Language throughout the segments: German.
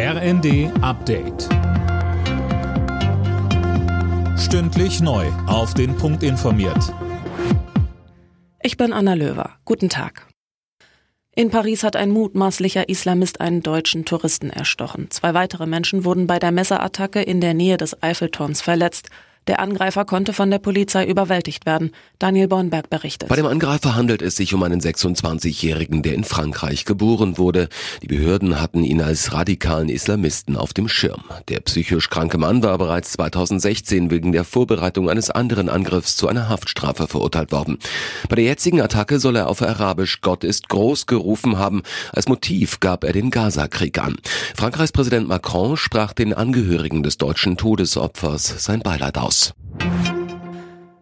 RND Update. Stündlich neu. Auf den Punkt informiert. Ich bin Anna Löwer. Guten Tag. In Paris hat ein mutmaßlicher Islamist einen deutschen Touristen erstochen. Zwei weitere Menschen wurden bei der Messerattacke in der Nähe des Eiffelturms verletzt. Der Angreifer konnte von der Polizei überwältigt werden. Daniel Bornberg berichtet. Bei dem Angreifer handelt es sich um einen 26-Jährigen, der in Frankreich geboren wurde. Die Behörden hatten ihn als radikalen Islamisten auf dem Schirm. Der psychisch kranke Mann war bereits 2016 wegen der Vorbereitung eines anderen Angriffs zu einer Haftstrafe verurteilt worden. Bei der jetzigen Attacke soll er auf Arabisch Gott ist groß gerufen haben. Als Motiv gab er den Gaza-Krieg an. Frankreichs Präsident Macron sprach den Angehörigen des deutschen Todesopfers sein Beileid aus.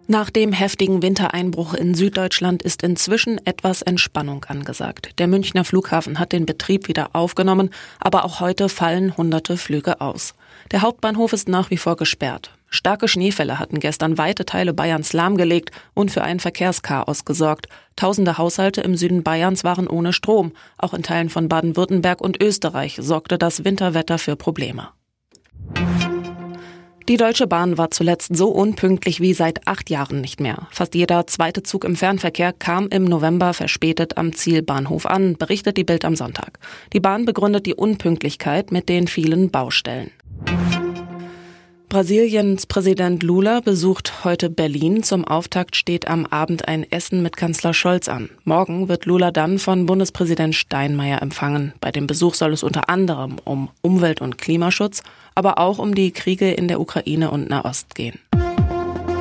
Nach dem heftigen Wintereinbruch in Süddeutschland ist inzwischen etwas Entspannung angesagt. Der Münchner Flughafen hat den Betrieb wieder aufgenommen, aber auch heute fallen hunderte Flüge aus. Der Hauptbahnhof ist nach wie vor gesperrt. Starke Schneefälle hatten gestern weite Teile Bayerns lahmgelegt und für ein Verkehrschaos gesorgt. Tausende Haushalte im Süden Bayerns waren ohne Strom. Auch in Teilen von Baden-Württemberg und Österreich sorgte das Winterwetter für Probleme. Die Deutsche Bahn war zuletzt so unpünktlich wie seit acht Jahren nicht mehr. Fast jeder zweite Zug im Fernverkehr kam im November verspätet am Zielbahnhof an, berichtet die Bild am Sonntag. Die Bahn begründet die Unpünktlichkeit mit den vielen Baustellen. Brasiliens Präsident Lula besucht heute Berlin. Zum Auftakt steht am Abend ein Essen mit Kanzler Scholz an. Morgen wird Lula dann von Bundespräsident Steinmeier empfangen. Bei dem Besuch soll es unter anderem um Umwelt- und Klimaschutz, aber auch um die Kriege in der Ukraine und Nahost gehen.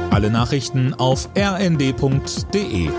Alle Nachrichten auf rnd.de